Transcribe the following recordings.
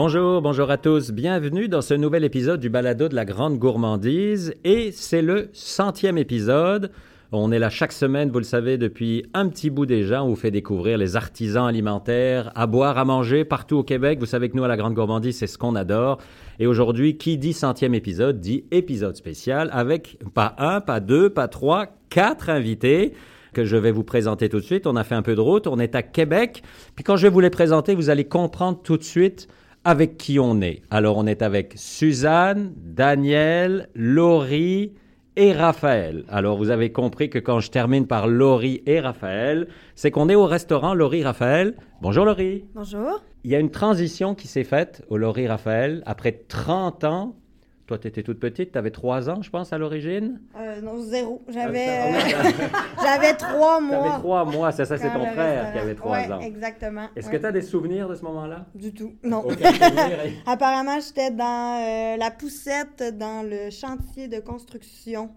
Bonjour, bonjour à tous. Bienvenue dans ce nouvel épisode du balado de la grande gourmandise. Et c'est le centième épisode. On est là chaque semaine, vous le savez, depuis un petit bout déjà. On vous fait découvrir les artisans alimentaires, à boire, à manger partout au Québec. Vous savez que nous, à la Grande Gourmandise, c'est ce qu'on adore. Et aujourd'hui, qui dit centième épisode, dit épisode spécial avec pas un, pas deux, pas trois, quatre invités que je vais vous présenter tout de suite. On a fait un peu de route, on est à Québec. Puis quand je vais vous les présenter, vous allez comprendre tout de suite avec qui on est. Alors, on est avec Suzanne, Daniel, Laurie, et Raphaël. Alors, vous avez compris que quand je termine par Laurie et Raphaël, c'est qu'on est au restaurant Laurie Raphaël. Bonjour Laurie. Bonjour. Il y a une transition qui s'est faite au Laurie Raphaël après 30 ans toi, tu étais toute petite, tu avais trois ans, je pense, à l'origine? Euh, non, zéro. J'avais euh, j'avais trois mois. Tu avais trois mois, c'est ça, c'est ton frère qui avait trois ouais, ans. exactement. Est-ce que tu as des souvenirs de ce moment-là? Du tout, non. Apparemment, j'étais dans euh, la poussette dans le chantier de construction.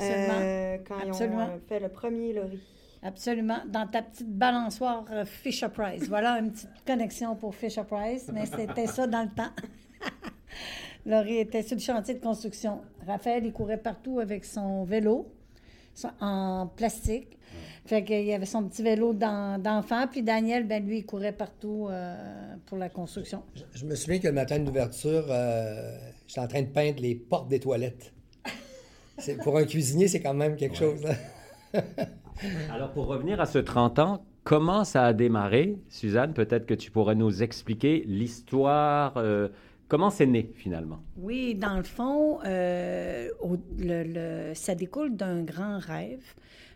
Absolument. quand Absolument. ils ont fait le premier lorry. Absolument. Dans ta petite balançoire Fisher Price. Voilà une petite connexion pour Fisher Price, mais c'était ça dans le temps. Laurie était sur le chantier de construction. Raphaël, il courait partout avec son vélo en plastique. Fait qu'il y avait son petit vélo d'enfant. Puis Daniel, ben lui, il courait partout euh, pour la construction. Je, me souviens que le matin d'ouverture, euh, j'étais en train de peindre les portes des toilettes. pour un cuisinier, c'est quand même quelque chose. Hein. Alors, pour revenir à ce 30 ans, comment ça a démarré? Suzanne, peut-être que tu pourrais nous expliquer l'histoire. Euh, Comment c'est né finalement? Oui, dans le fond, euh, ça découle d'un grand rêve,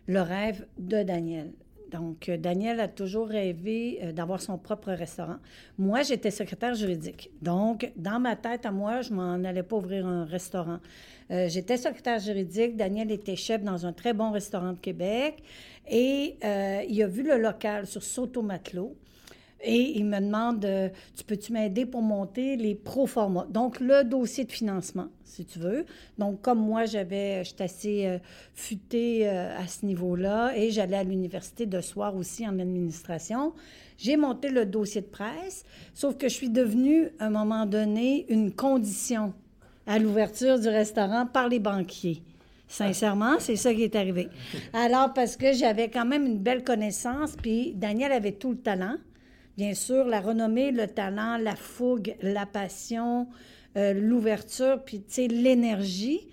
le rêve de Daniel. Donc, euh, Daniel a toujours rêvé euh, d'avoir son propre restaurant. Moi, j'étais secrétaire juridique. Donc, dans ma tête à moi, je m'en allais pas ouvrir un restaurant. j'étais secrétaire juridique. Daniel était chef dans un très bon restaurant de Québec. Et il a vu le local sur Soto-Matelot. Et il me demande, euh, tu peux-tu m'aider pour monter les pro-formats? Donc, le dossier de financement, si tu veux. Donc, comme moi, j'avais, j'étais assez euh, futée euh, à ce niveau-là et j'allais à l'université de soir aussi en administration. J'ai monté le dossier de presse, sauf que je suis devenue, à un moment donné, une condition à l'ouverture du restaurant par les banquiers. Sincèrement, c'est ça qui est arrivé. Alors, parce que j'avais quand même une belle connaissance, puis Daniel avait tout le talent. Bien sûr, la renommée, le talent, la fougue, la passion, euh, l'ouverture, puis, tu sais, l'énergie.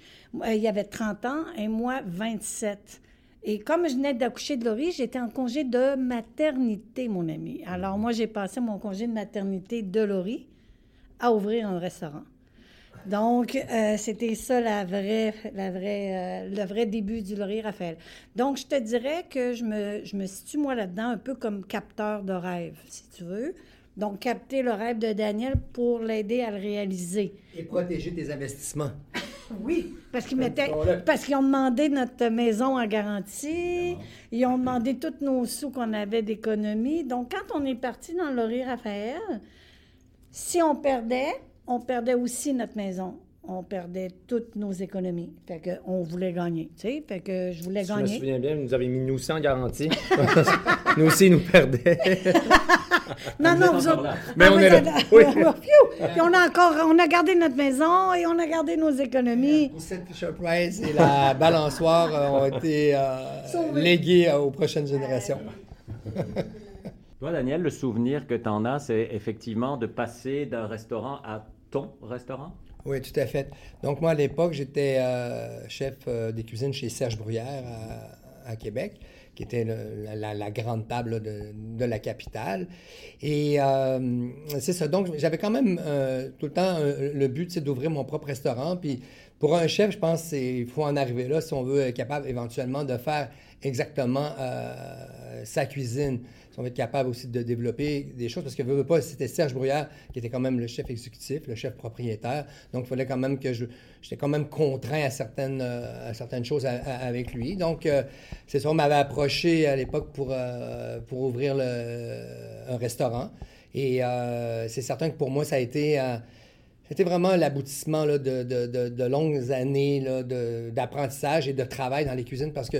il y avait 30 ans et moi, 27. Et comme je venais d'accoucher de Laurie, j'étais en congé de maternité, mon ami. Alors, moi, j'ai passé mon congé de maternité de Laurie à ouvrir un restaurant. Donc, euh, c'était ça la vraie, la vraie, euh, le vrai début du Laurier Raphaël. Donc, je te dirais que je me, je me situe, moi, là-dedans, un peu comme capteur de rêve, si tu veux. Donc, capter le rêve de Daniel pour l'aider à le réaliser. Et protéger tes investissements. oui, parce qu'ils parce qu'ils ont demandé notre maison en garantie, ils ont demandé tous nos sous qu'on avait d'économie. Donc, quand on est parti dans le Laurier Raphaël, si on perdait, on perdait aussi notre maison. On perdait toutes nos économies. Fait qu'on voulait gagner, tu sais. Fait que je voulais gagner. Je me souviens bien, nous avez mis nous aussi en garantie. nous aussi, nous perdait. non, non, vous autres... Mais on est là. Oui. Puis on a encore, on a gardé notre maison et on a gardé nos économies. Cette Fisher Price et la balançoire euh, ont été euh, léguées aux prochaines générations. Toi, Daniel, le souvenir que tu en as, c'est effectivement de passer d'un restaurant à ton restaurant? Oui, tout à fait. Donc, moi, à l'époque, j'étais euh, chef euh, des cuisines chez Serge Bruyère à, Québec, qui était la, grande table de, la capitale. Et euh, c'est ça. Donc, j'avais quand même tout le temps le but c'est d'ouvrir mon propre restaurant. Puis, pour un chef, je pense qu'il faut en arriver là si on veut être capable éventuellement de faire exactement sa cuisine on va être capable aussi de développer des choses, parce que veux, pas, c'était Serge Brouillard qui était quand même le chef exécutif, le chef propriétaire, donc il fallait quand même que je, j'étais quand même contraint à certaines, euh, à certaines choses avec lui. Donc, euh, c'est ça, on m'avait approché à l'époque pour, euh, pour ouvrir un restaurant. Et c'est certain que pour moi, ça a été... Vraiment l'aboutissement de, de, de, longues années d'apprentissage et de travail dans les cuisines parce que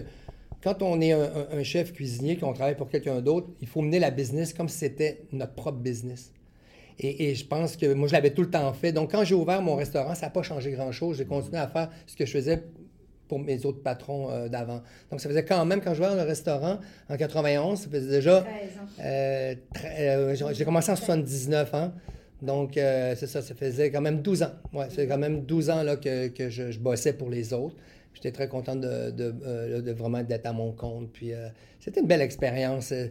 quand on est un, chef cuisinier, qu'on travaille pour quelqu'un d'autre, il faut mener la business comme si c'était notre propre business. Et, je pense que moi, je l'avais tout le temps fait. Donc, quand j'ai ouvert mon restaurant, ça n'a pas changé grand-chose. J'ai continué à faire ce que je faisais pour mes autres patrons euh, d'avant. Donc, ça faisait quand même, quand je ouvert le restaurant en 91, ça faisait déjà... Euh, euh, j'ai commencé en 79 ans. Donc, c'est ça, ça faisait quand même 12 ans. Ouais, c'est quand même 12 ans là, que, que je, bossais pour les autres. J'étais très content de, de, de vraiment d'être à mon compte. Puis, c'était une belle expérience. Je ne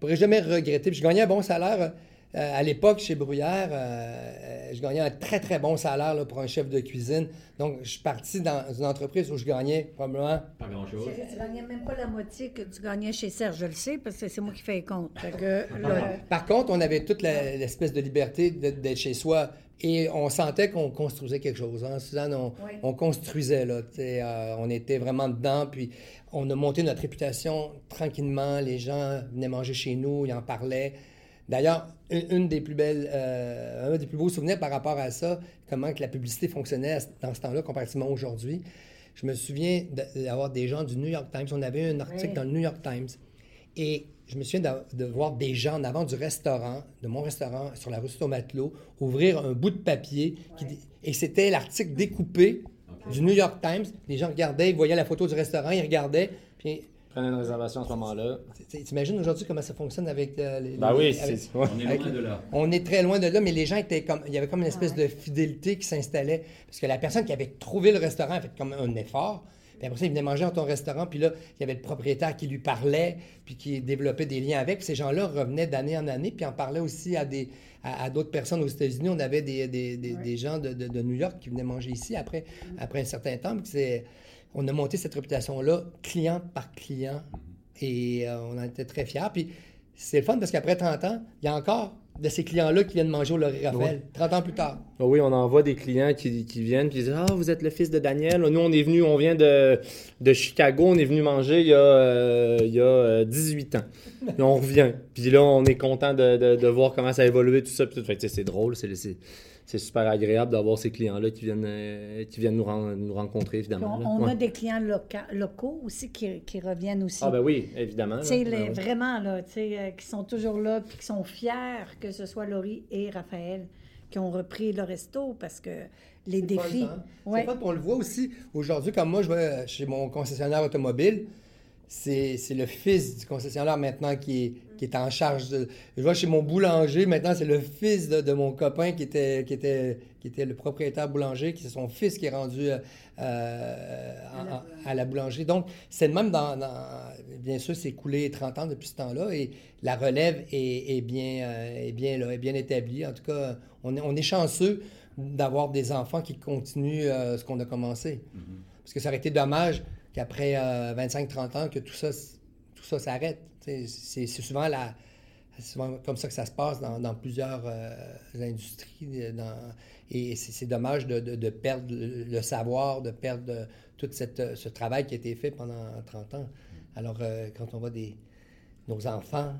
pourrais jamais regretter. Puis, je gagnais un bon salaire. Euh, à l'époque, chez Bruyère, euh, euh, je gagnais un très, très bon salaire pour un chef de cuisine. Donc, je suis parti dans une entreprise où je gagnais probablement... Pas grand-chose. Tu gagnais même pas la moitié que tu gagnais chez Serge, je le sais, parce que c'est moi qui fais les comptes. Par contre, on avait toute l'espèce de liberté d'être chez soi. Et on sentait qu'on construisait quelque chose. Hein. Suzanne, on, construisait, là. on était vraiment dedans, puis on a monté notre réputation tranquillement. Les gens venaient manger chez nous, ils en parlaient. D'ailleurs, une, des plus belles, euh, un des plus beaux souvenirs par rapport à ça, comment que la publicité fonctionnait dans ce temps-là comparativement aujourd'hui. Je me souviens d'avoir des gens du New York Times. On avait un article dans le New York Times. Et je me souviens de, voir des gens en avant du restaurant, de mon restaurant, sur la rue Matelot, ouvrir un bout de papier. et c'était l'article découpé du New York Times. Les gens regardaient, ils voyaient la photo du restaurant, ils regardaient. Puis une réservation à ce moment-là. T'imagines aujourd'hui comment ça fonctionne avec euh, les. Ben oui, c'est. On est loin de là. On est très loin de là, mais les gens étaient comme. Il y avait comme une espèce de fidélité qui s'installait. Parce que la personne qui avait trouvé le restaurant a fait comme un effort. Puis après ça, il venait manger dans ton restaurant, puis là, il y avait le propriétaire qui lui parlait, puis qui développait des liens avec. Puis ces gens-là revenaient d'année en année, puis en parlaient aussi à des à, d'autres personnes aux États-Unis. On avait des, des, des, gens de, de, New York qui venaient manger ici après, après un certain temps. On a monté cette réputation-là, client par client, et euh, on en était très fiers. Puis c'est le fun parce qu'après 30 ans, il y a encore de ces clients-là qui viennent manger au Laurier Raphaël, 30 ans plus tard. Ah oui, on envoie des clients qui, qui viennent puis disent Ah, vous êtes le fils de Daniel. Nous, on est venu, on vient de, de Chicago, on est venu manger il y a, euh, il y a 18 euh, ans. Et on revient. Puis là, on est content de, de, de, voir comment ça a évolué, tout ça. Puis c'est drôle, c'est c'est super agréable d'avoir ces clients-là qui viennent, euh, qui viennent nous, nous rencontrer, évidemment. On, a des clients locaux aussi qui, qui, reviennent aussi. Ah ben oui, évidemment. Tu ben Vraiment, là, euh, qui sont toujours là, puis qui sont fiers que ce soit Laurie et Raphaël qui ont repris le resto parce que les défis... Hein? Pas, on le voit aussi aujourd'hui, comme moi, je vais chez mon concessionnaire automobile, c'est le fils du concessionnaire maintenant qui est, qui est en charge de... Je vois chez mon boulanger, maintenant c'est le fils de, mon copain qui était, qui, était, qui était le propriétaire boulanger, qui c'est son fils qui est rendu euh, à, la boulangerie. Donc, c'est le même dans, Bien sûr, c'est coulé 30 ans depuis ce temps-là et la relève est, bien, euh, est, bien, là, est bien établie. En tout cas, on est, on est chanceux d'avoir des enfants qui continuent euh, ce qu'on a commencé. Mm-hmm. Parce que ça aurait été dommage qu'après 25-30 ans, que tout ça, tout ça s'arrête. C'est souvent, la, souvent comme ça que ça se passe dans, plusieurs euh, industries. Euh, dans, et c'est dommage de, de, perdre le savoir, de perdre tout cette, ce travail qui a été fait pendant 30 ans. Alors, euh, quand on voit des, nos enfants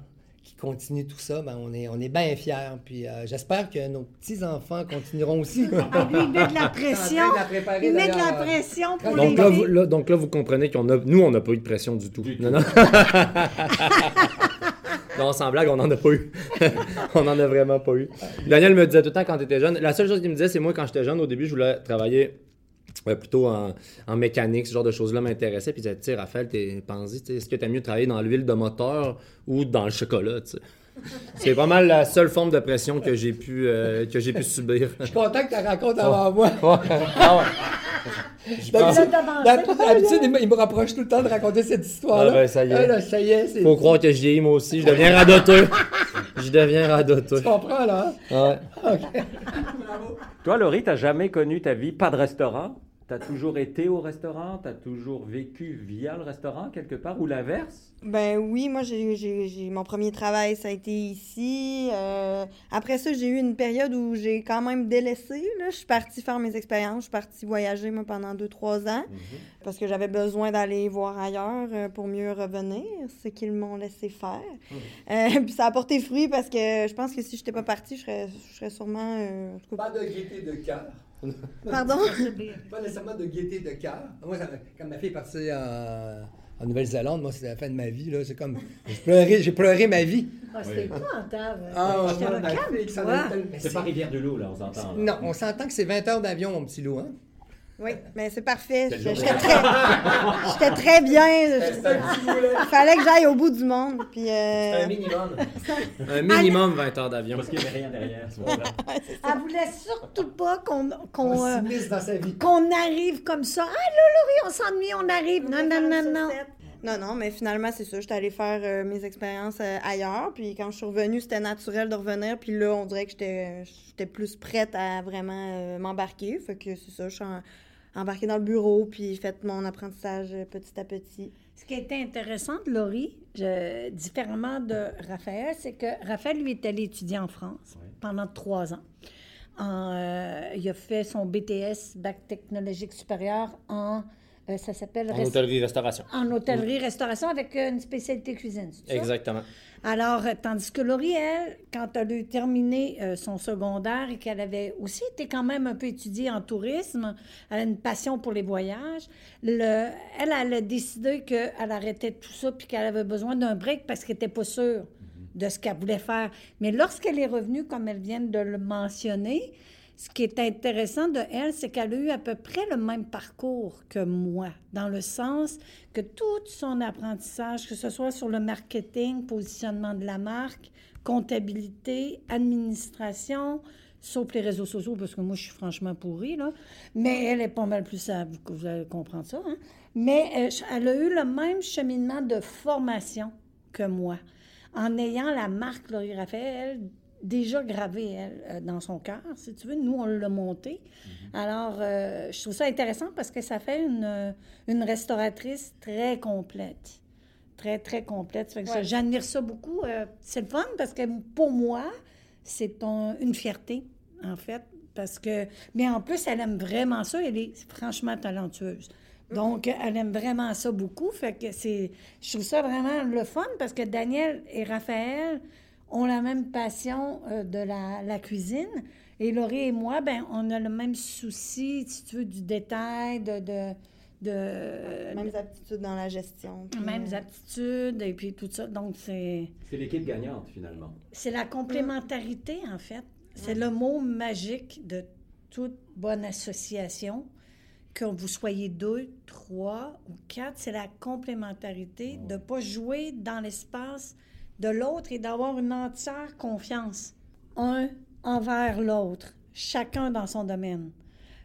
qui continuent tout ça, ben on est, on est bien fiers. Puis j'espère que nos petits-enfants continueront aussi. Ils mettent de la pression. Ils mettent de la pression pour donc, là, vous, donc là, vous comprenez qu'on a... Nous, on n'a pas eu de pression du tout. non, non. Non, sans blague, on n'en a pas eu. on n'en a vraiment pas eu. Daniel me disait tout le temps quand tu étais jeune. La seule chose qu'il me disait, c'est moi, quand j'étais jeune, au début, je voulais travailler plutôt en, mécanique, ce genre de choses-là m'intéressait. Puis tu sais, Raphaël, t'es pensé, est-ce que tu mieux travailler dans l'huile de moteur ou dans le chocolat, C'est pas mal la seule forme de pression que j'ai pu, euh, que j'ai pu subir. Je suis content que tu racontes avant moi. Ah D'habitude, il me rapproche tout le temps de raconter cette histoire-là. Ah ben, ça y est. Ah, ça y est Faut croire que je vieillis moi aussi. Je deviens radoteux. je deviens radoteux. Tu comprends, là? Hein? Ouais. Toi, Laurie, t'as jamais connu ta vie pas de restaurant? Tu as toujours été au restaurant? Tu as toujours vécu via le restaurant quelque part ou l'inverse? Ben oui, moi, j'ai mon premier travail, ça a été ici. Euh, après ça, j'ai eu une période où j'ai quand même délaissé. Là. Je suis partie faire mes expériences. Je suis partie voyager, moi, pendant deux, trois ans mhm. parce que j'avais besoin d'aller voir ailleurs euh, pour mieux revenir, ce qu'ils m'ont laissé faire. Mhm. Euh, puis ça a porté fruit parce que je pense que si je n'étais pas partie, je serais, je serais sûrement... Pas de gaieté de cœur. Pardon? pas nécessairement de gaieté de cœur. Moi, quand ma fille est partie en Nouvelle-Zélande, moi, c'était la fin de ma vie. Là. C'est comme. J'ai pleuré, j'ai pleuré ma vie. Ah, c'était épouvantable. Ah, C'est pas Rivière-du-Loup, là, on s'entend. là. Non, on s'entend que c'est 20 heures d'avion, mon petit loup. Hein? Oui, mais c'est parfait. J'étais très, j'étais très bien. Il fallait que j'aille au bout du monde. Puis, euh, minimum. Un minimum 20 heures d'avion. Parce qu'il n'y avait rien derrière, ce moment-là. Elle voulait surtout pas qu'on qu'on, On euh, s'immisce dans sa vie. qu'on arrive comme ça. Ah là, Laurie, on s'ennuie, on arrive. Non, non, non, non. Non, non, mais finalement, c'est ça. J'étais allée faire euh, mes expériences euh, ailleurs. Puis quand je suis revenue, c'était naturel de revenir. Puis là, on dirait que j'étais j'étais plus prête à vraiment euh, m'embarquer. Fait que c'est ça, je suis en- embarquée dans le bureau. Puis fait mon apprentissage petit à petit. Ce qui était intéressant de Laurie, je- différemment de Raphaël, c'est que Raphaël, lui, est allé étudier en France pendant trois ans. En, euh, il a fait son BTS, Bac technologique supérieur, en, euh, ça s'appelle... En rest- hôtellerie-restauration. en hôtellerie-restauration avec une spécialité cuisine, ça? Exactement. Alors, euh, tandis que Laurie, elle, quand elle a eu terminé euh, son secondaire et qu'elle avait aussi été quand même un peu étudiée en tourisme, elle a une passion pour les voyages, le- elle, elle a décidé qu'elle arrêtait tout ça puis qu'elle avait besoin d'un break parce qu'elle n'était pas sûre de ce qu'elle voulait faire. Mais lorsqu'elle est revenue, comme elle vient de le mentionner, ce qui est intéressant de elle, c'est qu'elle a eu à peu près le même parcours que moi, dans le sens que tout son apprentissage, que ce soit sur le marketing, positionnement de la marque, comptabilité, administration, sauf les réseaux sociaux, parce que moi, je suis franchement pourrie, là. Mais elle est pas mal plus savre, vous allez comprendre ça. hein. Mais euh, elle a eu le même cheminement de formation que moi, en ayant la marque Laurie Raphaël déjà gravée, elle, euh, dans son cœur, si tu veux. Nous, on l'a montée. Alors, euh, je trouve ça intéressant parce que ça fait une, euh, une restauratrice très complète. Très, très complète. Ça fait que ça- Ouais. J'admire ça beaucoup. Euh, c'est le fun parce que pour moi, c'est un- une fierté, en fait. Parce que, mais en plus, elle aime vraiment ça. Elle est franchement talentueuse. Donc, elle aime vraiment ça beaucoup. Fait que c'est, je trouve ça vraiment le fun parce que Daniel et Raphaël ont la même passion euh, de la, la cuisine. Et Laurie et moi, ben, on a le même souci, si tu veux, du détail, de. de, de Mêmes aptitudes dans la gestion. mêmes euh, aptitudes et puis tout ça. Donc, c'est. C'est l'équipe gagnante, finalement. C'est la complémentarité, en fait. C'est le mot magique de toute bonne association. Que vous soyez deux, trois ou quatre, c'est la complémentarité de ne pas jouer dans l'espace de l'autre et d'avoir une entière confiance, un envers l'autre, chacun dans son domaine.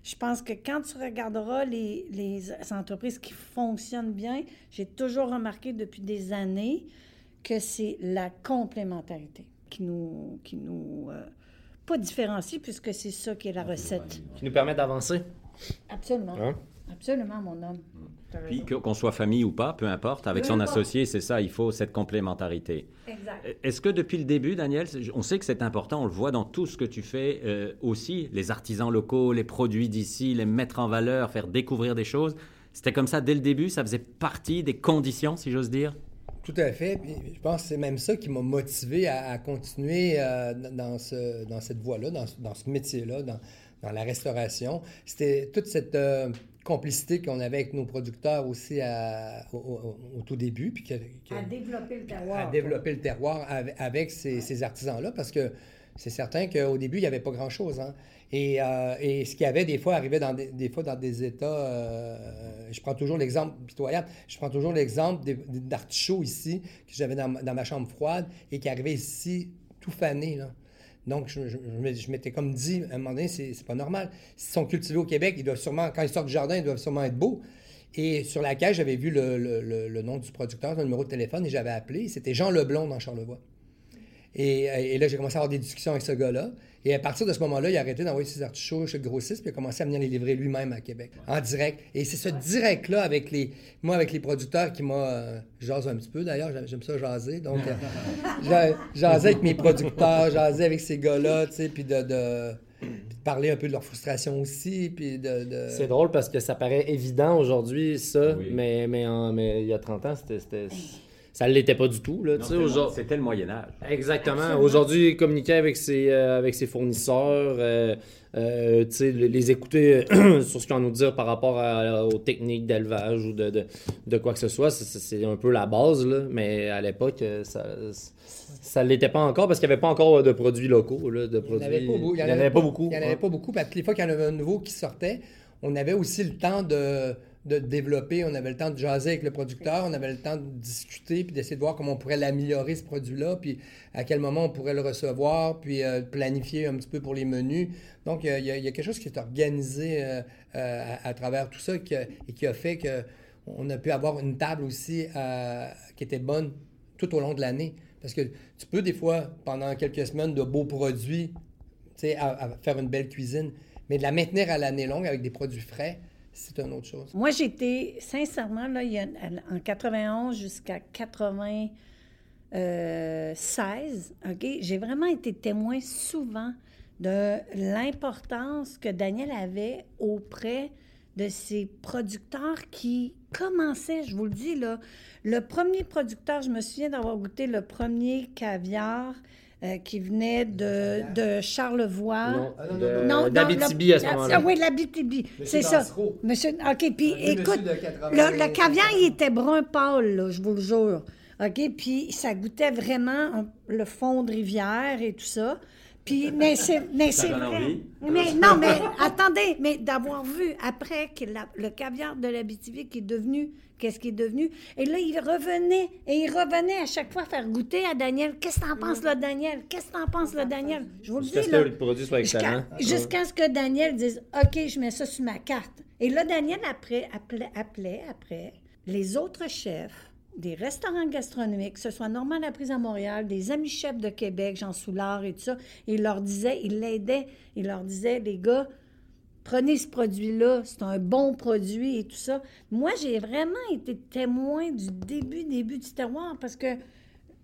Je pense que quand tu regarderas les, les entreprises qui fonctionnent bien, j'ai toujours remarqué depuis des années que c'est la complémentarité qui nous, qui nous euh, pas différencie, puisque c'est ça qui est la recette. Qui nous permet d'avancer. Absolument. Hein? Absolument, mon homme. Puis qu'on soit famille ou pas, peu importe, avec Peu son importe. associé, c'est ça, il faut cette complémentarité. Exact. Est-ce que depuis le début, Daniel, on sait que c'est important, on le voit dans tout ce que tu fais euh, aussi, les artisans locaux, les produits d'ici, les mettre en valeur, faire découvrir des choses. C'était comme ça dès le début, ça faisait partie des conditions, si j'ose dire? Tout à fait. Puis je pense que c'est même ça qui m'a motivé à, à continuer euh, dans, ce, dans cette voie-là, dans, ce- dans ce métier-là, dans, dans la restauration. C'était toute cette euh, complicité qu'on avait avec nos producteurs aussi à- au, au- au tout début. Puis que- que- À développer le terroir. à développer le terroir avec, avec ces, ces artisans-là, parce que c'est certain qu'au début, il n'y avait pas grand-chose. hein. Et, euh, et ce qu'il y avait, des fois, arrivait dans des, des fois dans des états... euh, je prends toujours l'exemple pitoyable. Je prends toujours l'exemple d'artichauts ici, que j'avais dans, ma- dans ma chambre froide, et qui arrivaient ici tout fanés, là. Donc, je, m'étais- comme dit, à un moment donné, c'est pas normal. S'ils sont cultivés au Québec, ils doivent sûrement, quand ils sortent du jardin, ils doivent sûrement être beaux. Et sur la cage, j'avais vu le- le nom du producteur, le numéro de téléphone, et j'avais appelé. C'était Jean Leblond dans Charlevoix. Et, et là, j'ai commencé à avoir des discussions avec ce gars-là. Et à partir de ce moment-là, il a arrêté d'envoyer ses artichauts chez le grossiste, puis il a commencé à venir les livrer lui-même à Québec, en direct. Et c'est ce direct-là avec les, moi, avec les producteurs qui m'a, euh, jase un petit peu d'ailleurs, j'aime- ça jaser. Donc, euh, avec mes producteurs, jaser avec ces gars-là, tu sais, puis de, de, puis de parler un peu de leur frustration aussi, puis de... de- C'est drôle parce que ça paraît évident aujourd'hui, ça, Oui. mais, mais, en- mais il y a 30 ans, c'était ça ne l'était pas du tout. C'était le- Moyen Âge. Exactement. Aujourd'hui, communiquer avec ses, euh, avec ses fournisseurs, euh, euh, les écouter sur ce qu'ils ont à nous dire par rapport à- aux techniques d'élevage ou de, de, de quoi que ce soit, c'est- un peu la base. Là. Mais à l'époque, ça ça l'était pas encore parce qu'il n'y avait pas encore de produits locaux. Là, de Il n'y produits... en avait pas, beaucoup. Il y en avait pas beaucoup. Il n'y en avait pas beaucoup. Puis à toutes les fois qu'il y en avait un nouveau qui sortait, on avait aussi le temps de, de développer, on avait le temps de jaser avec le producteur, on avait le temps de discuter, puis d'essayer de voir comment on pourrait l'améliorer, ce produit-là, puis à quel moment on pourrait le recevoir, puis euh, planifier un petit peu pour les menus. Donc, il y a, quelque chose qui est organisé euh, euh, à, travers tout ça et qui a fait que on a pu avoir une table aussi qui était bonne tout au long de l'année. Parce que tu peux, des fois, pendant quelques semaines, de beaux produits, tu sais, faire une belle cuisine, mais de la maintenir à l'année longue avec des produits frais, c'est une autre chose. Moi, j'étais, sincèrement, là, en 91 jusqu'à 96, OK, j'ai vraiment été témoin souvent de l'importance que Daniel avait auprès de ses producteurs qui commençaient, je vous le dis, là, le premier producteur, je me souviens d'avoir goûté le premier caviar euh, qui venait de, de Charlevoix. Non, Ah, non, de- non, Non, non, d'Abitibi le- à ce moment-là. Ah oui, l'Abitibi. C'est ça. Monsieur, OK, puis écoute, de 80. le, le caviar, il était brun pâle, là, je vous le jure. OK, puis ça goûtait vraiment le fond de rivière et tout ça. Puis, mais c'est, mais c'est vrai. envie. Mais non, mais attendez, mais d'avoir vu après que la- le caviar de l'Abitibi qui est devenu, qu'est-ce qui est devenu, et là, il revenait, et il revenait à chaque fois faire goûter à Daniel. Qu'est-ce que t'en penses, là, Daniel? Qu'est-ce que t'en penses, là, Daniel? Je vous le Jusqu'à dis, ce là. que le produit soit excellent. Jusqu'à jusqu'à ce que Daniel dise OK, je mets ça sur ma carte. Et là, Daniel après, appelait, appelait après les autres chefs des restaurants gastronomiques, que ce soit Normand Laprise à Montréal, des amis chefs de Québec, Jean Soulard et tout ça, et il leur disait, il l'aidait, il leur disait, les gars, prenez ce produit-là, c'est un bon produit et tout ça. Moi, j'ai vraiment été témoin du début, début du terroir parce que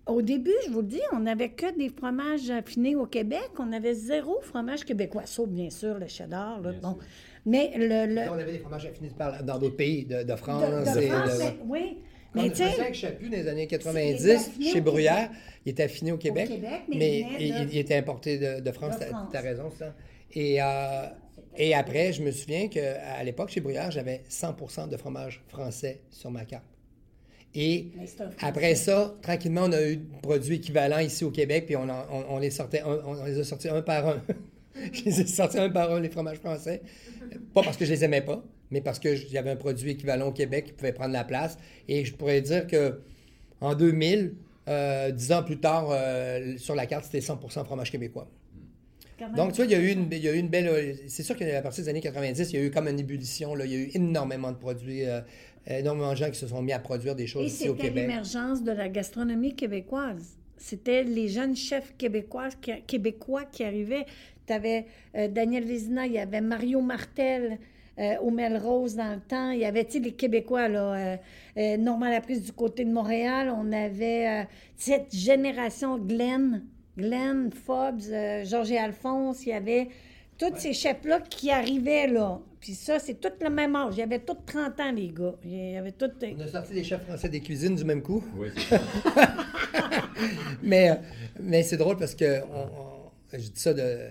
au début, je vous le dis, on n'avait que des fromages affinés au Québec. On avait zéro fromage québécois. Sauf, bien sûr, le cheddar. là, bon. Mais le... le On avait des fromages affinés par- dans d'autres pays de, de France. de- de et France, de- mais- oui. Quand Mais tu sais, Chaput dans les années il était 90, affiné chez au Bruyère, il était affiné au Québec, Québec, mais mais il était importé de, de France, De t'as France. as raison, ça. Et, euh, et après, je me souviens qu'à l'époque, chez Bruyère, j'avais 100% de fromage français sur ma carte. Et après ça, tranquillement, on a eu des produits équivalents ici au Québec, puis on, en- on- on les sortait, un- on, on les a sortis un par un. je les ai sortis un par un, les fromages français. Pas parce que je les aimais pas, mais parce qu'il y avait un produit équivalent au Québec qui pouvait prendre la place. Et je pourrais dire que en 2000, euh, dix ans plus tard, euh, sur la carte, c'était 100% fromage québécois. Donc, tu vois, il y a eu une, il y a eu une belle. euh, C'est sûr qu'à partir des années 90, il y a eu comme une ébullition. Là, il y a eu énormément de produits, euh, énormément de gens qui se sont mis à produire des choses Et ici au c'était Québec. l'émergence de la gastronomie québécoise. C'était les jeunes chefs québécois qui, québécois qui arrivaient. Tu avais Daniel Vézina, il y avait Mario Martel euh, au Melrose dans le temps. Il y avait, tu les Québécois, là, euh, euh, Normand Laprise du côté de Montréal. On avait euh, cette génération Glenn, Glenn, Fobbs, euh, Georges et Alphonse. Il y avait tous ces chefs-là qui arrivaient, là. Puis ça, c'est tout le même âge. Il y avait tous 30 ans, les gars. Il y avait tout... On a sorti des chefs français des cuisines du même coup. Oui, c'est ça. Mais, euh, mais c'est drôle parce que on- on- je dis ça de,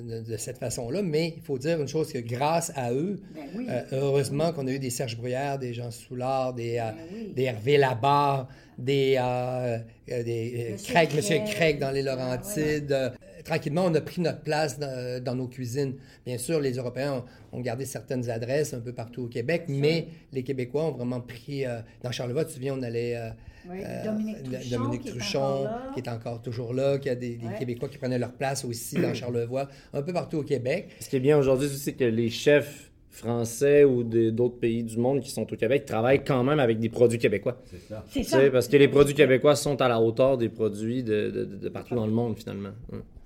de- cette façon-là, mais il faut dire une chose que grâce à eux, Ben oui. euh, heureusement qu'on a eu des Serge Bruyère, des Jean Soulard, des, euh, Ben oui. des Hervé Labarre, des, euh, des Monsieur Craig, Monsieur Craig. Craig dans les Laurentides. Euh, tranquillement, on a pris notre place dans, dans nos cuisines. Bien sûr, les Européens ont, ont gardé certaines adresses un peu partout au Québec, mais les Québécois ont vraiment pris... euh, dans Charlevoix, tu te souviens, on allait... euh, Oui, euh, Dominique Truchon, Dominique qui est Truchon, qui est encore toujours là, qui a des, des Ouais. Québécois qui prenaient leur place aussi dans Charlevoix, un peu partout au Québec. Ce qui est bien aujourd'hui, c'est que les chefs français ou d'autres pays du monde qui sont au Québec travaillent quand même avec des produits québécois. C'est ça. C'est ça. parce que les produits québécois sont à la hauteur des produits de, de- de- de partout dans le monde, finalement.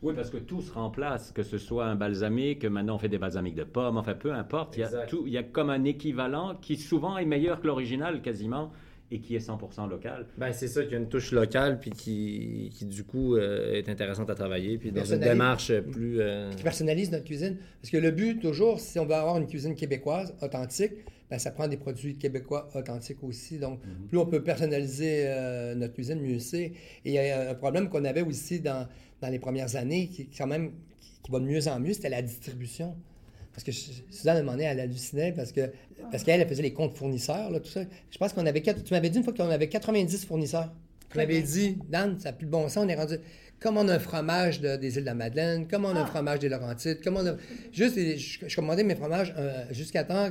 Oui, parce que tout se remplace, que ce soit un balsamique, maintenant on fait des balsamiques de pommes, enfin peu importe, il y a, tout, il y a comme un équivalent qui souvent est meilleur que l'original quasiment et qui est 100% local. Ben, c'est ça, qu'il y a une touche locale, puis qui, qui du coup, euh, est intéressante à travailler, puis dans une démarche plus... euh, qui personnalise notre cuisine. Parce que le but, toujours, si on veut avoir une cuisine québécoise, authentique, ben, ça prend des produits québécois authentiques aussi. Donc, plus on peut personnaliser euh, notre cuisine, mieux c'est. Et il y a un problème qu'on avait aussi dans, dans les premières années, qui, quand même, qui, va de mieux en mieux, c'était la distribution. Parce que Suzanne, à un moment donné, elle hallucinait parce que parce qu'elle faisait les comptes fournisseurs, là, tout ça. Je pense qu'on avait... Tu m'avais dit une fois qu'on avait 90 fournisseurs. Tu m'avais dit, Dan, ça n'a plus de bon sens, on est rendu comme on a un fromage des îles de la Madeleine, comme on a un ah. fromage des Laurentides, comme on a... Juste, je, commandais mes fromages euh, jusqu'à temps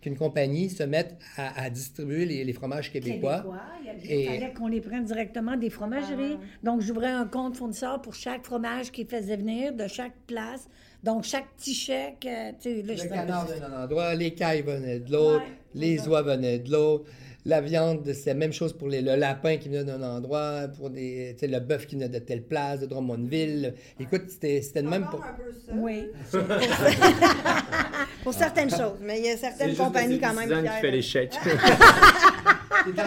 qu'une compagnie se mette à, distribuer les, fromages québécois. Il fallait qu'on les prenne directement des fromageries. Ah. Donc, j'ouvrais un compte fournisseur pour chaque fromage qui faisait venir de chaque place. Donc, chaque petit chèque... Euh, le canard d'un endroit, les cailles venaient de l'autre, les oies venaient de l'autre la viande, c'est la même chose pour les, le lapin qui venait d'un endroit, pour des, le bœuf qui venait de telle place, de Drummondville. Écoute, c'était le même pour. Un peu ça. Oui. pour certaines choses, mais il y a certaines compagnies quand même. C'est qui fait les chèques.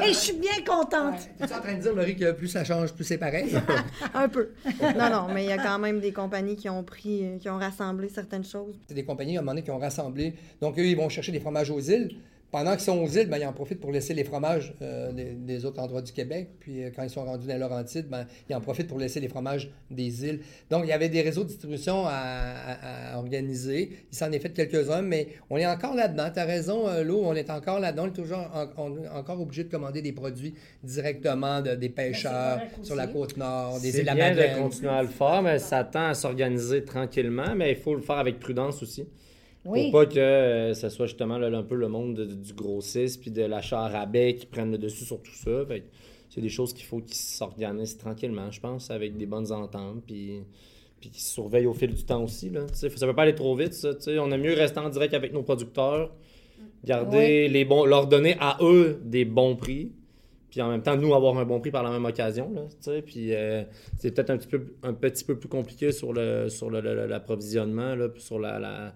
Et je suis bien contente. tu es en train de dire, Laurie, que plus ça change, plus c'est pareil? un peu. Non, non, mais il y a quand même des compagnies qui ont pris, qui ont rassemblé certaines choses. C'est des compagnies, à un moment donné, qui ont rassemblé. Donc, eux, ils vont chercher des fromages aux îles pendant qu'ils sont aux îles, ben, ils en profitent pour laisser les fromages euh, des, autres endroits du Québec. Puis euh, quand ils sont rendus dans Laurentides, ben, ils en profitent pour laisser les fromages des îles. Donc, il y avait des réseaux de distribution à, organiser. Il s'en est fait quelques-uns, mais on est encore là-dedans. Tu as raison, euh, Lou, on est encore là-dedans. On est toujours encore obligé de commander des produits directement des ben, pêcheurs sur la côte nord, des îles de la de continuer à le faire, mais ça tend à s'organiser tranquillement, mais il faut le faire avec prudence aussi. Pour pas que euh, ce soit justement un peu le monde du grossiste puis de l'achat à rabais qui prennent le dessus sur tout ça. c'est des choses qu'il faut qu'ils s'organisent tranquillement, je pense, avec des bonnes ententes puis, puis qu'ils se surveillent au fil du temps aussi. Là. Ça peut pas aller trop vite, ça. On a mieux rester en direct avec nos producteurs, garder les bons, leur donner à eux des bons prix puis en même temps, nous, avoir un bon prix par la même occasion. Là, puis euh, c'est peut-être un petit peu, un petit peu plus compliqué sur le sur l'approvisionnement, sur la, la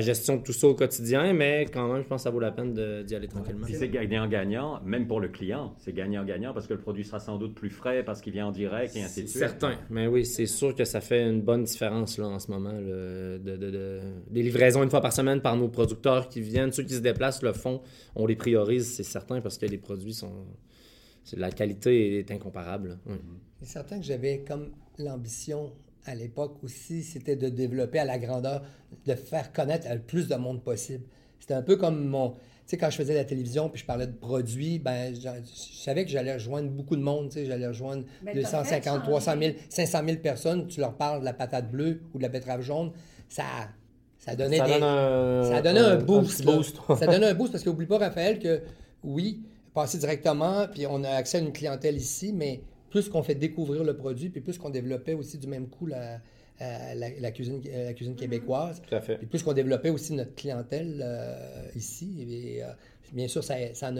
gestion de tout ça au quotidien, mais quand même, je pense que ça vaut la peine d'y aller tranquillement. Puis c'est gagnant-gagnant, même pour le client. C'est gagnant-gagnant parce que le produit sera sans doute plus frais parce qu'il vient en direct et ainsi de suite. Certain. Mais oui, c'est sûr que ça fait une bonne différence là, en ce moment. de, de, des livraisons une fois par semaine par nos producteurs qui viennent, ceux qui se déplacent le font, on les priorise, c'est certain, parce que les produits sont. La qualité est incomparable. C'est certain que j'avais comme l'ambition à l'époque aussi, c'était de développer à la grandeur, de faire connaître le plus de monde possible. C'était un peu comme mon... Tu sais, quand je faisais la télévision puis je parlais de produits, ben, je, savais que j'allais rejoindre beaucoup de monde. Tu sais, j'allais rejoindre 250, 300 000, 500 000 personnes. Tu leur parles de la patate bleue ou de la betterave jaune. Ça, ça donnait ça des... un, ça donnait un, boost. ça donnait un boost parce qu'oublie pas, Raphaël, que oui, passer directement, puis on a accès à une clientèle ici, mais plus qu'on fait découvrir le produit, puis plus qu'on développait aussi du même coup la, euh, la, cuisine, euh, la cuisine québécoise. Tout à fait. Et plus qu'on développait aussi notre clientèle euh, ici. Et, bien sûr, ça, ça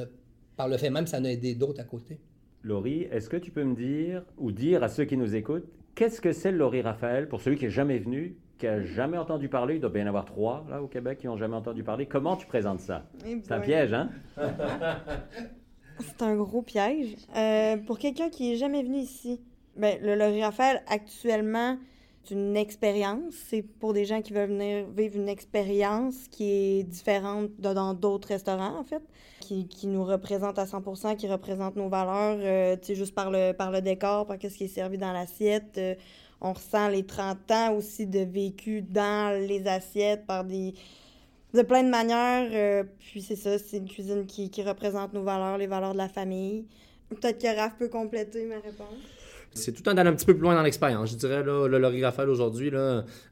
par le fait même, ça en a aidé d'autres à côté. Laurie, est-ce que tu peux me dire, ou dire à ceux qui nous écoutent, qu'est-ce que c'est le Laurie Raphaël, pour celui qui n'est jamais venu, qui n'a jamais entendu parler, il doit bien y en avoir trois là au Québec qui n'ont jamais entendu parler. Comment tu présentes ça? Eh c'est un piège, hein? C'est un gros piège. Euh, pour quelqu'un qui n'est jamais venu ici, ben, le Laurie Raphaël, actuellement, c'est une expérience. C'est pour des gens qui veulent venir vivre une expérience qui est différente dans d'autres restaurants, en fait, qui, qui, nous représente à 100 qui représente nos valeurs, euh, tu sais, juste par le, par le décor, par ce qui est servi dans l'assiette. Euh, on ressent les 30 ans aussi de vécu dans les assiettes par des de plein de manières. Euh, puis c'est ça, c'est une cuisine qui, représente nos valeurs, les valeurs de la famille. Peut-être que Raph peut compléter ma réponse. C'est tout en d'aller un petit peu plus loin dans l'expérience. Je dirais, là, le Laurie Raphaël aujourd'hui,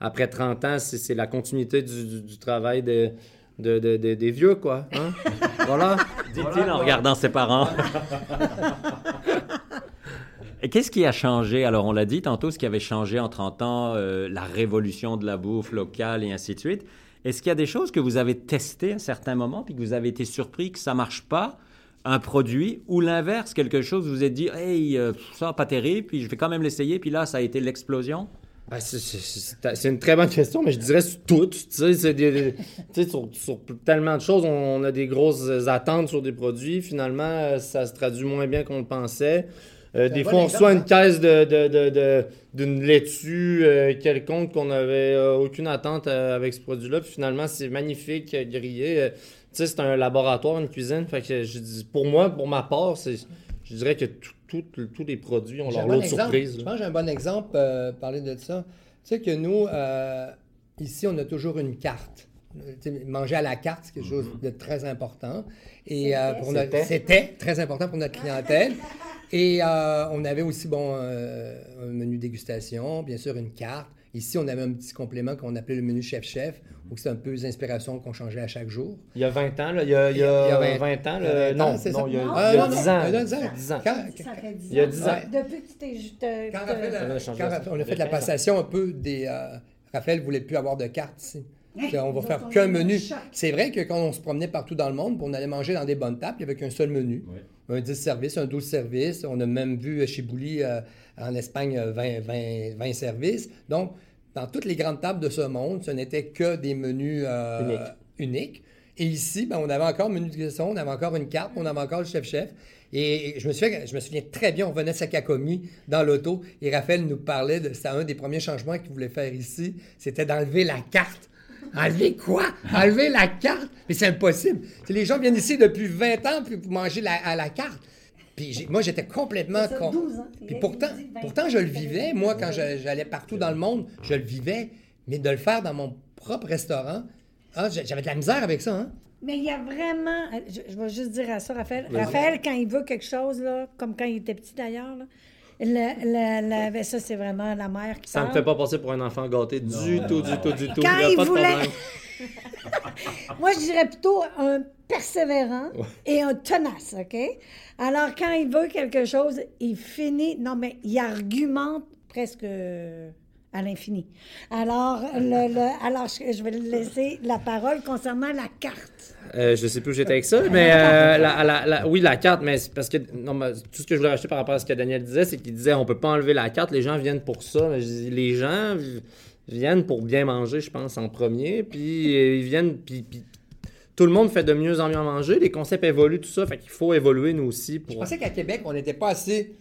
après 30 ans, c'est la continuité du, travail de, des vieux, quoi. Hein? voilà. Dit-il en regardant ses parents. Et qu'est-ce qui a changé? Alors, on l'a dit tantôt, ce qui avait changé en 30 ans, euh, la révolution de la bouffe locale et ainsi de suite. Est-ce qu'il y a des choses que vous avez testées à un certain moment, puis que vous avez été surpris que ça marche pas, un produit, ou l'inverse, quelque chose, vous vous êtes dit, hey, euh, ça, pas terrible, puis je vais quand même l'essayer, puis là, ça a été l'explosion? Ben, c'est une très bonne question, mais je dirais sur tout. Tu sais, sur, tellement de choses, on, a des grosses attentes sur des produits. Finalement, euh, ça se traduit moins bien qu'on le pensait. Euh, des fois, on reçoit une hein. caisse de, de, de, d'une laitue euh, quelconque qu'on n'avait euh, aucune attente avec ce produit-là. Puis finalement, c'est magnifique, grillé. sais, c'est un laboratoire, une cuisine. Fait que je dis, pour moi, pour ma part, c'est, je dirais que tous les produits ont leur lot de surprise. Je pense que j'ai un bon exemple, euh, parler de ça. Tu sais que nous, euh, ici, on a toujours une carte. Tu manger à la carte, c'est quelque chose de très important. Et euh, pour notre- C'était. c'était très important pour notre clientèle. Et euh, on avait aussi bon euh, un menu dégustation, bien sûr une carte. Ici, on avait un petit complément qu'on appelait le menu chef-chef, où c'est un peu les inspirations qu'on changeait à chaque jour. Il y a 20 ans, là, il y a, il y a 20 ans, il y a là, 20 ans, non, c'est non, ça? il y a, Non. il y a Ah, non, 10 non, ans. il y a 10 ans. 10 ans. Quand- Ça fait dix Il y a ans. dix ans. Depuis que tu t'es juste. Quand Raphaël, changer quand. Raphaël- on a fait la passation un peu des. euh, Raphaël voulait plus avoir de cartes ici. Ouais, Que on va faire qu'un a menu. C'est vrai que quand on se promenait partout dans le monde, on allait manger dans des bonnes tables, il n'y avait qu'un seul menu. Un 10 services, un 12 services. On a même vu chez Bouli euh, en Espagne euh, 20, 20, 20 services. Donc, dans toutes les grandes tables de ce monde, ce n'était que des menus euh, Uniques. Et ici, ben, on avait encore menu de cuisson, on avait encore une carte, on avait encore le chef-chef. Et je me, souviens, je me souviens très bien, on venait de Sakakomi dans l'auto et Raphaël nous parlait de. C'était un des premiers changements qu'il voulait faire ici, c'était d'enlever la carte. Enlever quoi? Enlever la carte? Mais c'est impossible. Les gens viennent ici depuis 20 ans puis pour manger la- à la carte. Puis j'ai- moi, j'étais complètement... Ça, con- 12 ans. Puis pourtant, dit 20 pourtant, je le vivais. Moi, quand j'allais partout dans le monde, je le vivais. Mais de le faire dans mon propre restaurant, ah, j'a- j'avais de la misère avec ça. Hein? Mais il y a vraiment. euh, Je, je vais juste dire à ça, Raphaël. Raphaël, quand il veut quelque chose, là, comme quand il était petit d'ailleurs, le- le- le- ben ça, c'est vraiment la mère qui Ça me parle. fait pas passer pour un enfant gâté du tout, du tout, du tout. Quand il y a il pas de voulait-. Moi, je dirais plutôt un persévérant et un tenace, OK? Alors, quand il veut quelque chose, il finit... Non, mais il argumente presque à l'infini. Alors, le, le- alors je, je vais laisser la parole concernant la carte. Euh, je sais plus où j'étais avec ça, mais euh, la- la- la- oui, la carte, mais c'est parce que non, mais tout ce que je voulais rajouter par rapport à ce que Daniel disait, c'est qu'il disait on peut pas enlever la carte, les gens viennent pour ça. Mais je dis, les gens vi- viennent pour bien manger, je pense, en premier, puis euh, ils viennent, puis, puis tout le monde fait de mieux en mieux à manger, les concepts évoluent, tout ça, fait qu'il faut évoluer nous aussi Je pour. pensais qu'à Québec, on n'était pas assez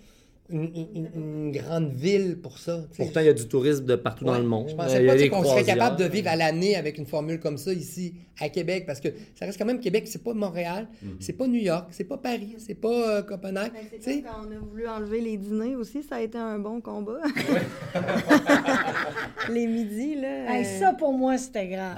une, une- une grande ville pour ça. Pourtant, il y a du tourisme de partout dans le monde. Je Euh, pensais a pas qu'on serait capable de vivre à l'année avec une formule comme ça ici à Québec parce que ça reste quand même Québec, c'est pas Montréal, c'est pas New York, c'est pas Paris, c'est pas euh, Copenhague. Ben, quand on a voulu enlever les dîners aussi, ça a été un bon combat. les midis, là. Hey, euh, ça, pour moi, c'était grave.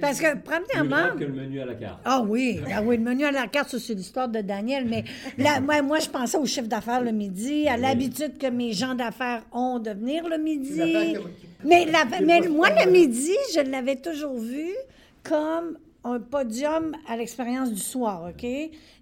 Parce que, premièrement... le menu à la carte. Ah oui, ah oui, le menu à la carte, c'est l'histoire de Daniel. Mais là, moi, moi, je pensais au chiffre d'affaires le midi, à l'habitude que mes gens d'affaires ont de venir le midi. Mais, la- mais moi, le midi, je l'avais toujours vu comme un podium à l'expérience du soir, OK?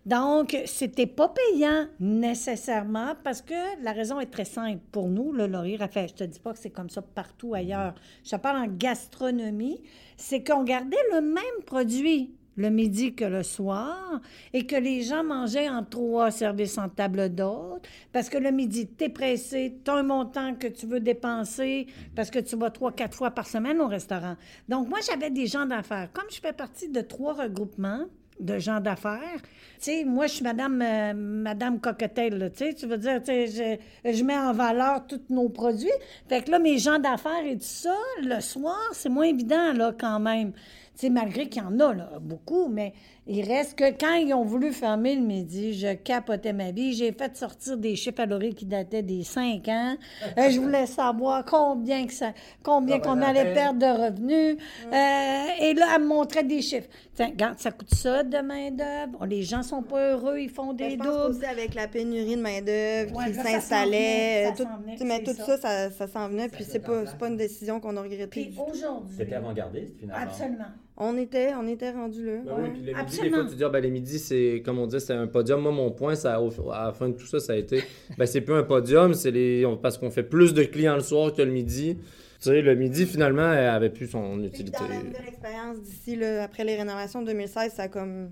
Donc, c'était pas payant nécessairement parce que la raison est très simple. Pour nous, le Laurier Raphaël, je te dis pas que c'est comme ça partout ailleurs. Je te parle en gastronomie, c'est qu'on gardait le même produit le midi que le soir et que les gens mangeaient en trois services en table d'hôte parce que le midi, tu es pressé, tu as un montant que tu veux dépenser parce que tu vas trois, quatre fois par semaine au restaurant. Donc, moi, j'avais des gens d'affaires. Comme je fais partie de trois regroupements, de gens d'affaires. Tu sais, moi, je suis Madame, euh, Madame Cocktail, tu sais, veux dire, je, je mets en valeur tous nos produits. Fait que là, mes gens d'affaires et tout ça, le soir, c'est moins évident, là, quand même. Sais, malgré qu'il y en a, beaucoup, mais il reste que quand ils ont voulu fermer le midi, je capotais ma vie. J'ai fait sortir des chiffres à l'oreille qui dataient des 5 ans. Euh, je voulais savoir combien que ça, combien qu'on allait la perdre de revenus. Euh, et là, elle me montrait des chiffres. Tiens, regarde, ça coûte ça de main-d'œuvre. Les gens sont pas heureux, ils font Ben, des je pense doubles. aussi avec la pénurie de main-d'œuvre Ouais, qui s'installait. ça tout- Mais tout ça. ça, ça, ça s'en venait, puis c'est pas, pas une décision qu'on a regrettée. Puis aujourd'hui. C'était avant-gardiste, finalement. Absolument. On était, on était rendu là. Ben ouais. oui, puis les midis, des Absolument. fois, tu dis, ah, ben, les midis, c'est, comme on dit, c'est un podium. Moi, mon point, ça, à la fin de tout ça, ça a été, ben, c'est plus un podium, c'est les, on- parce qu'on fait plus de clients le soir que le midi. Tu sais, le midi, finalement, elle avait plus son Puis utilité. dans la nouvelle expérience d'ici, là, après les rénovations de 2016, ça a comme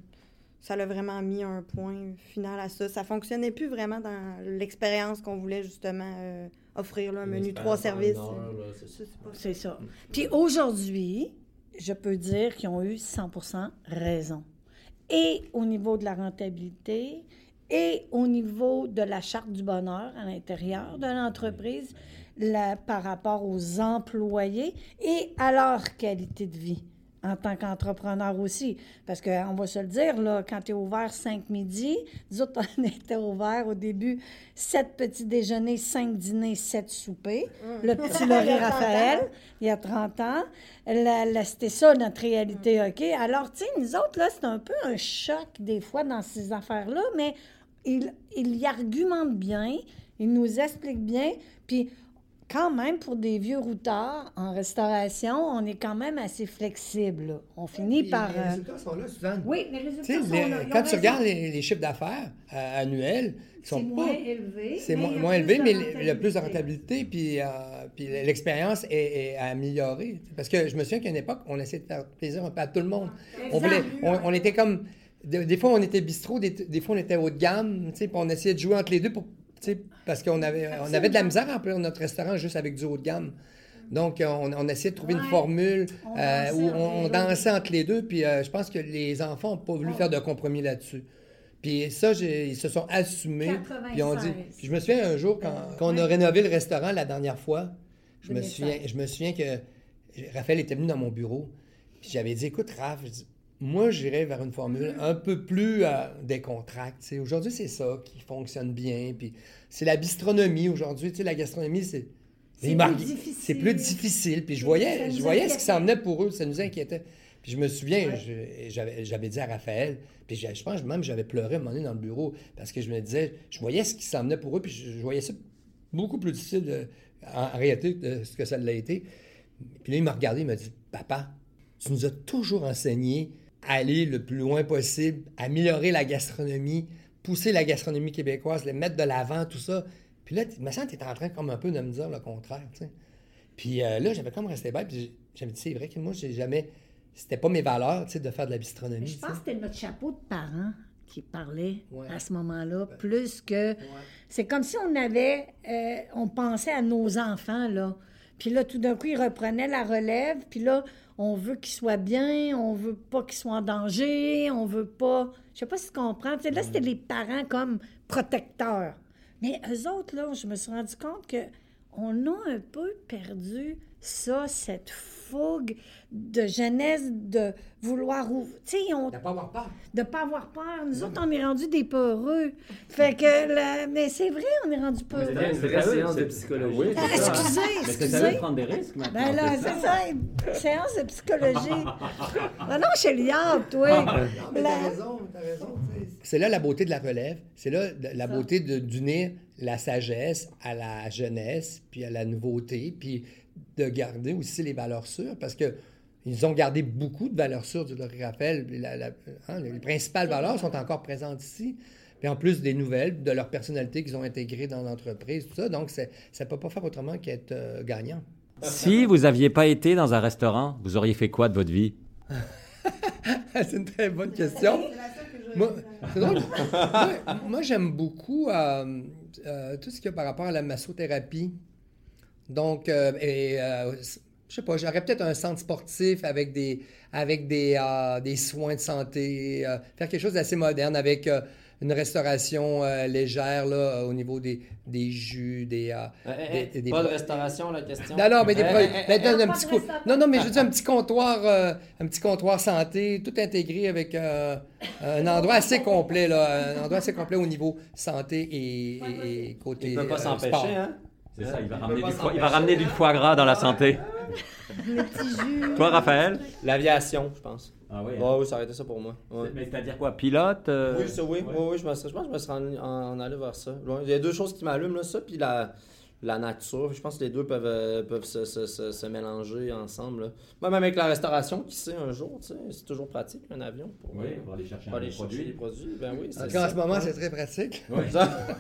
ça l'a vraiment mis un point final à ça. Ça fonctionnait plus vraiment dans l'expérience qu'on voulait justement euh, offrir, là, un menu trois services. C'est ça. Puis aujourd'hui, je peux dire qu'ils ont eu 100 raison. Et au niveau de la rentabilité, et au niveau de la charte du bonheur à l'intérieur de l'entreprise, par rapport aux employés et à leur qualité de vie. En tant qu'entrepreneur aussi. Parce qu'on va se le dire, là, quand tu es ouvert 5 midi, nous autres, on était ouvert au début 7 petits déjeuners, 5 dîners, 7 soupers. Le petit Laurie Raphaël, il y a 30 ans. C'était ça, notre réalité, OK? Alors, tu sais, nous autres, là, c'est un peu un choc des fois dans ces affaires-là, mais il, il y argumente bien, il nous explique bien, puis quand même, pour des vieux routards en restauration, on est quand même assez flexible. là. On finit Puis par... Les euh, résultats sont là, Suzanne. Oui, les résultats sont les- là. Quand tu regardes les, les chiffres d'affaires euh, annuels, sont moins pas. élevé. C'est mais moins, élevé, mais il y a plus de rentabilité. puis, euh, puis l'expérience est, est améliorée. Parce que je me souviens qu'à une époque, on essayait de faire plaisir un peu à tout le monde. On, voulait, on, on était comme. Des, des fois, on était bistrot, des, des fois, on était haut de gamme, tu sais, puis on essayait de jouer entre les deux pour, parce qu'on avait, on avait de la misère à remplir notre restaurant juste avec du haut de gamme. Donc, euh, on, on essayait de trouver une formule On euh, où on, dansait entre les deux, puis euh, je pense que les enfants n'ont pas voulu faire de compromis là-dessus. Puis ça, ils se sont assumés. Puis on dit. 96. Puis je me souviens un jour, quand, quand on a rénové le restaurant la dernière fois, je me 2005. souviens, je me souviens que Raphaël était venu dans mon bureau. Puis j'avais dit, écoute, Raph, je dis, moi, j'irais vers une formule un peu plus euh, sais. Aujourd'hui, c'est ça qui fonctionne bien. Puis c'est la bistronomie aujourd'hui. Tu sais, la gastronomie, c'est. C'est plus marques- difficile. C'est plus difficile. Puis je voyais, je voyais ce qui s'en venait pour eux. Ça nous inquiétait. Puis je me souviens, je- j'avais dit à Raphaël, puis je, je pense même j'avais pleuré à un moment donné dans le bureau parce que je me disais, je voyais ce qui s'en venait pour eux, puis je, je voyais ça beaucoup plus difficile de- en, en réalité de ce que ça l'a été. Puis là, il m'a regardé, il m'a dit Papa, tu nous as toujours enseigné aller le plus loin possible, améliorer la gastronomie, pousser la gastronomie québécoise, les mettre de l'avant, tout ça. Puis là, il me semble que tu es en train comme un peu de me dire le contraire, tu sais. Puis euh, là, j'avais comme resté bête, puis j'avais dit C'est vrai que moi, j'ai jamais. C'était pas mes valeurs, tu sais, de faire de la bistronomie. Je tu sais. pense que c'était notre chapeau de parents qui parlait Ouais. à ce moment-là, plus que... C'est comme si on avait... euh, on pensait à nos enfants, là. Puis là, tout d'un coup, ils reprenaient la relève, puis là, on veut qu'ils soient bien, on veut pas qu'ils soient en danger, on veut pas... Je sais pas si tu comprends. Là, c'était les parents comme protecteurs. Mais eux autres, là, je me suis rendu compte que on a un peu perdu ça, cette fougue de jeunesse, de vouloir... ouvrir. Tu sais, on De pas avoir peur. de pas avoir peur. Nous autres, on est rendus des peureux. Fait que, la- mais c'est vrai, on est rendus peureux. C'est une vraie séance de psychologie. Oui, Ah, excusez, Mais c'est excusez. ça de prendre des risques maintenant? Ben là, c'est c'est ça, une séance de psychologie. ben non, chez Liard, toi. Non, mais La- t'as raison, t'as raison. tu sais. C'est là la beauté de la relève. C'est là la beauté d'unir la sagesse à la jeunesse, puis à la nouveauté, puis de garder aussi les valeurs sûres, parce que ils ont gardé beaucoup de valeurs sûres du puis la- la- hein, les principales valeurs sont encore présentes ici. Puis en plus des nouvelles, de leur personnalité qu'ils ont intégrées dans l'entreprise, tout ça. Donc, ça ne peut pas faire autrement qu'être euh, gagnant. Si vous aviez pas été dans un restaurant, vous auriez fait quoi de votre vie? c'est une très bonne question. Moi, c'est drôle. moi, moi, j'aime beaucoup euh, euh, tout ce qu'il y a par rapport à la massothérapie. Donc, euh, et, euh, je sais pas, j'aurais peut-être un centre sportif avec des, avec des, euh, des soins de santé, euh, faire quelque chose d'assez moderne avec euh, une restauration euh, légère là, au niveau des, des jus, des... euh, des- des- pas de restauration, la question. non, non, mais des produits. non, un petit co- non, non, mais je veux dire un petit comptoir, euh, un petit comptoir santé, tout intégré avec euh, un endroit assez complet, là, un endroit assez complet au niveau santé et, et- et côté Il peut pas euh, s'empêcher, hein? C'est ça, il va, ramener du, foie, s'empêcher. il va ramener du foie gras dans la santé. Le petit jus. Toi, Raphaël? L'aviation, je pense. Ah oui. Ouais, oui, ça aurait été ça pour moi. Ouais. Mais c'est-à-dire quoi? Pilote? euh, Oui, ça, oui. ouais. Oui, oui, je, me, serais- je pense que je me serais en, en- en allé vers ça. Il y a deux choses qui m'allument, là, ça, puis la, la nature. Je pense que les deux peuvent, euh, peuvent se, se- se- se mélanger ensemble. là. Même avec la restauration, qui sait, un jour, tu sais, c'est toujours pratique, un avion. Pour, Oui, pour aller chercher pour aller chercher les produit. produits. Ben oui, En ce moment, Ouais. c'est très pratique. Ça-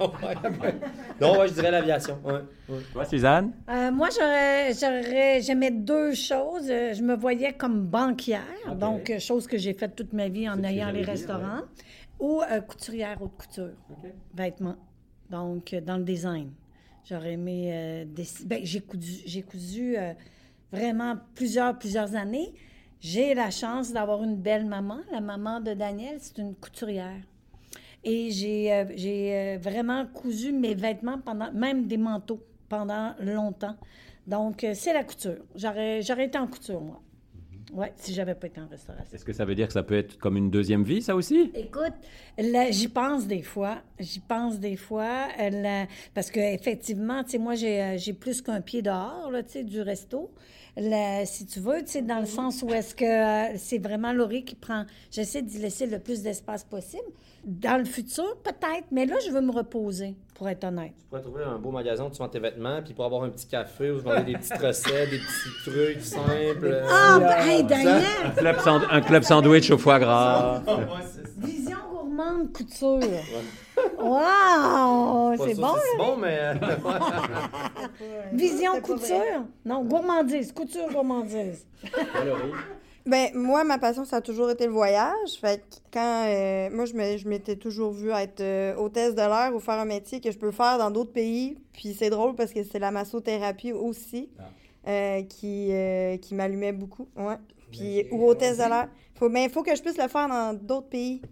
Ouais. non, ouais, je dirais l'aviation. Ouais. ouais. Toi, Suzanne? Euh, moi, j'aurais, j'aurais, j'aimais deux choses. Euh, Je me voyais comme banquière, donc euh, chose que j'ai faite toute ma vie en ayant les dire, restaurants, ou euh, couturière haute couture, vêtements, donc euh, dans le design. J'aurais aimé euh, ben, j'ai cousu, cousu euh, vraiment plusieurs, plusieurs années. J'ai la chance d'avoir une belle maman. La maman de Daniel, c'est une couturière. Et j'ai euh, vraiment cousu mes vêtements, pendant, même des manteaux, pendant longtemps. Donc, c'est la couture. J'aurais été en couture, moi. Oui, si j'avais pas été en restauration. Est-ce que ça veut dire que ça peut être comme une deuxième vie, ça aussi? Écoute, là, j'y pense des fois. J'y pense des fois. euh, là, parce que effectivement, tu sais, moi, j'ai, euh, j'ai plus qu'un pied dehors, tu sais, du resto. Là, si tu veux, tu sais, dans le sens où est-ce que euh, c'est vraiment Laurie qui prend... J'essaie d'y laisser le plus d'espace possible. Dans le futur, peut-être, mais là, je veux me reposer, pour être honnête. Tu pourrais trouver un beau magasin où tu vends tes vêtements, puis pour avoir un petit café où tu vends des petites recettes, des petits trucs simples. Ah, Euh, ben, hey, Daniel! Un club, sand- un club sandwich au foie gras. Vision gourmande couture. Wow! C'est bon? C'est bon, mais. euh, Vision couture? Non, gourmandise. Couture, gourmandise. Ben, moi, ma passion, ça a toujours été le voyage. Fait que quand. euh, moi, je me- je m'étais toujours vue être euh, hôtesse de l'air ou faire un métier que je peux faire dans d'autres pays. Puis c'est drôle parce que c'est la massothérapie aussi euh, qui, qui m'allumait beaucoup. Ouais. Puis, ou hôtesse de l'air. Faut, mais il faut que je puisse le faire dans d'autres pays.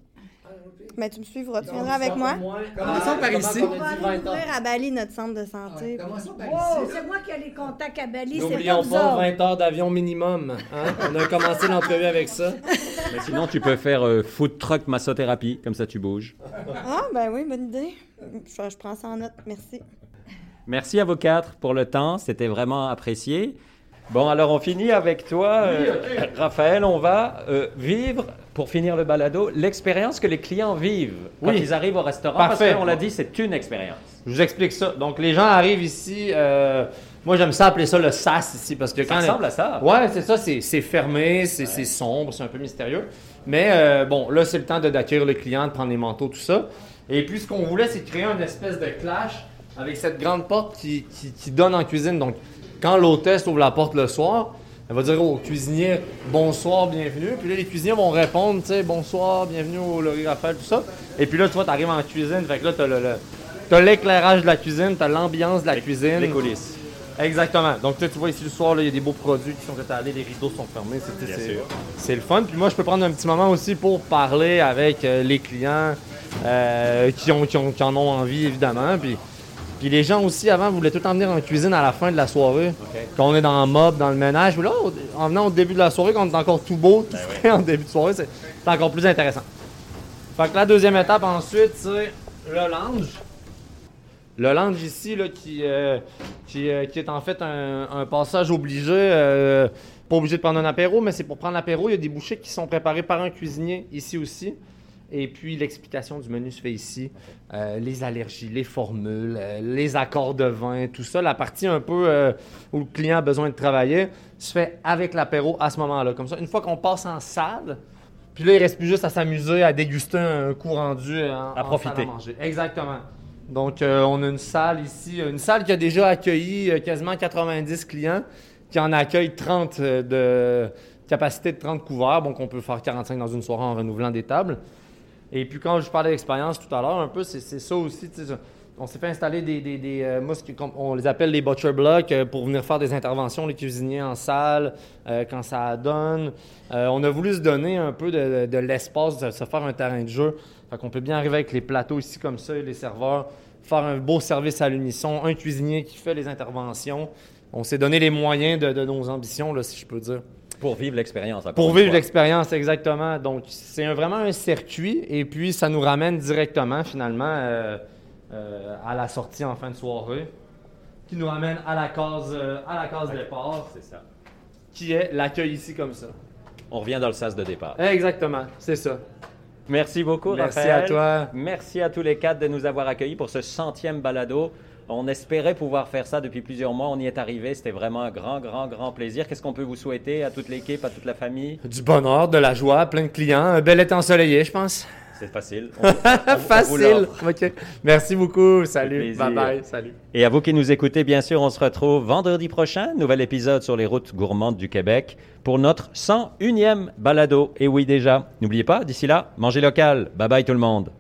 Mais tu me suivras, tu viendras avec moi? Commençons par ici? On va aller ouvrir à Bali notre centre de santé. Commençons par Wow, ici? c'est moi qui ai les contacts à Bali, c'est pas N'oublions vous pas autres. 20 heures d'avion minimum. hein? On a commencé l'entrevue avec ça. Mais sinon, tu peux faire euh, food truck massothérapie, comme ça tu bouges. Ah, ben oui, bonne idée. Je, je prends ça en note, merci. Merci à vous quatre pour le temps, c'était vraiment apprécié. Bon, alors on finit avec toi, euh, Raphaël. On va euh, vivre, pour finir le balado, l'expérience que les clients vivent quand Oui. ils arrivent au restaurant. Parfait. Parce qu'on l'a dit, c'est une expérience. Je vous explique ça. Donc, les gens arrivent ici. euh, moi, j'aime ça appeler ça le SAS ici parce que Ça quand. ressemble à ça. Ouais, c'est ça. C'est fermé, c'est sombre, c'est un peu mystérieux. Mais euh, bon, là, c'est le temps de- d'accueillir le client, de prendre les manteaux, tout ça. Et puis, ce qu'on voulait, c'est créer une espèce de clash avec cette grande porte qui, qui- qui donne en cuisine. Donc, quand l'hôtesse ouvre la porte le soir, elle va dire au cuisinier bonsoir, bienvenue. Puis là, les cuisiniers vont répondre, tu sais, bonsoir, bienvenue au Laurie Raphaël, tout ça. Et puis là, tu vois, tu arrives en cuisine, fait que là, tu as le. le- T'as l'éclairage de la cuisine, t'as l'ambiance de la cuisine. Les coulisses. Exactement. Donc, tu vois ici le soir, il y a des beaux produits qui sont étalés, les rideaux sont fermés. C'est, le fun. Puis moi, je peux prendre un petit moment aussi pour parler avec euh, les clients euh, qui, ont, qui, ont- qui en ont envie, évidemment. Puis, puis les gens aussi, avant, voulaient tout le temps venir en cuisine à la fin de la soirée. On est dans le mob, dans le ménage. Puis là, en venant au début de la soirée, quand on est encore tout beau, tout frais en début de soirée, c'est, c'est encore plus intéressant. Fait que la deuxième étape ensuite, c'est le lounge. Le lounge ici, là, qui, euh, qui, euh, qui est en fait un, un passage obligé, euh, pas obligé de prendre un apéro, mais c'est pour prendre l'apéro. Il y a des bouchées qui sont préparées par un cuisinier ici aussi. Et puis l'explication du menu se fait ici. Euh, les allergies, les formules, euh, les accords de vin, tout ça. La partie un peu euh, où le client a besoin de travailler se fait avec l'apéro à ce moment-là. Comme ça, une fois qu'on passe en salle, puis là, il reste plus juste à s'amuser, à déguster un coup rendu en, À en profiter. salle à manger. Exactement. Donc, on a une salle ici, une salle qui a déjà accueilli quasiment 90 clients, qui en accueille 30 euh, de capacité de 30 couverts. Donc, on peut faire 45 dans une soirée en renouvelant des tables. Et puis, quand je parlais d'expérience tout à l'heure, un peu, c'est ça aussi. On s'est fait installer des. des, des, euh, on les appelle les butcher blocks euh, pour venir faire des interventions, les cuisiniers en salle, euh, quand ça donne. On a voulu se donner un peu de l'espace, de se faire un terrain de jeu. Fait qu'on peut bien arriver avec les plateaux ici comme ça et les serveurs, faire un beau service à l'unisson, un cuisinier qui fait les interventions. On s'est donné les moyens de, de nos ambitions, là, si je peux dire. Pour vivre l'expérience. Pour vivre l'expérience, exactement. Donc, c'est vraiment un circuit et puis ça nous ramène directement, finalement, euh, euh, à la sortie en fin de soirée, qui nous ramène à la case, euh, à la case départ, C'est ça. qui est l'accueil ici comme ça. On revient dans le sas de départ. Exactement, c'est ça. Merci beaucoup, Merci Raphaël. à toi. Merci à tous les quatre de nous avoir accueillis pour ce centième balado. On espérait pouvoir faire ça depuis plusieurs mois. On y est arrivé. C'était vraiment un grand, grand, grand plaisir. Qu'est-ce qu'on peut vous souhaiter à toute l'équipe, à toute la famille? Du bonheur, de la joie, plein de clients, un bel été ensoleillé, je pense. C'est facile. On- on- on Facile. OK. Merci beaucoup. Salut. Bye bye. Salut. Et à vous qui nous écoutez, bien sûr, on se retrouve vendredi prochain, nouvel épisode sur les routes gourmandes du Québec pour notre 101e balado. Et oui, déjà, n'oubliez pas, d'ici là, mangez local. Bye bye tout le monde.